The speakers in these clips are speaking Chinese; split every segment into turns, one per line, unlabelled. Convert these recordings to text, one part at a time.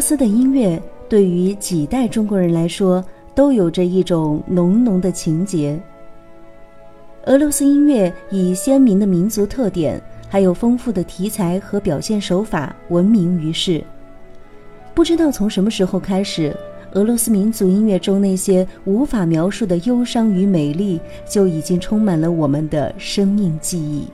俄罗斯的音乐对于几代中国人来说都有着一种浓浓的情结。俄罗斯音乐以鲜明的民族特点，还有丰富的题材和表现手法闻名于世。不知道从什么时候开始，俄罗斯民族音乐中那些无法描述的忧伤与美丽，就已经充满了我们的生命记忆。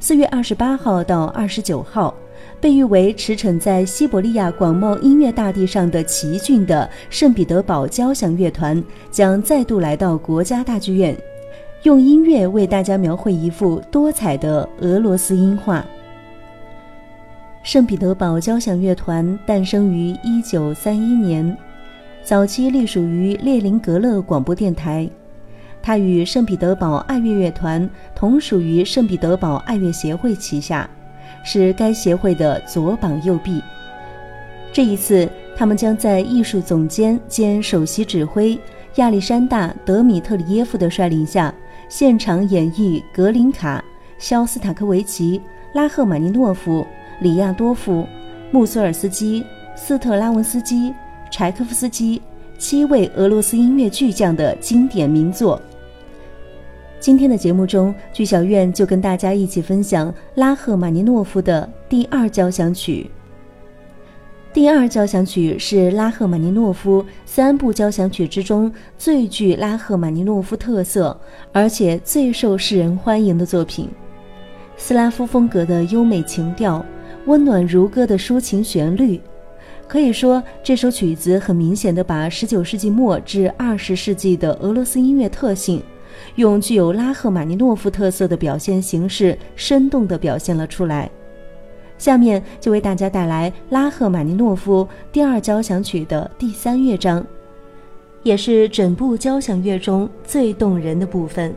四月二十八号到二十九号，被誉为驰骋在西伯利亚广袤音乐大地上的奇骏的圣彼得堡交响乐团将再度来到国家大剧院。用音乐为大家描绘一幅多彩的俄罗斯音画。圣彼得堡交响乐团诞生于一九三一年，早期隶属于列宁格勒广播电台。它与圣彼得堡爱乐乐团同属于圣彼得堡爱乐协会旗下，是该协会的左膀右臂。这一次，他们将在艺术总监兼首席指挥亚历山大·德米特里耶夫的率领下。现场演绎格林卡、肖斯塔科维奇、拉赫玛尼诺夫、里亚多夫、穆索尔斯基、斯特拉文斯基、柴可夫斯基七位俄罗斯音乐巨匠的经典名作。今天的节目中，剧小院就跟大家一起分享拉赫玛尼诺夫的第二交响曲。第二交响曲是拉赫玛尼诺夫三部交响曲之中最具拉赫玛尼诺夫特色，而且最受世人欢迎的作品。斯拉夫风格的优美情调，温暖如歌的抒情旋律，可以说这首曲子很明显的把19世纪末至20世纪的俄罗斯音乐特性，用具有拉赫玛尼诺夫特色的表现形式，生动地表现了出来。下面就为大家带来拉赫玛尼诺夫第二交响曲的第三乐章，也是整部交响乐中最动人的部分。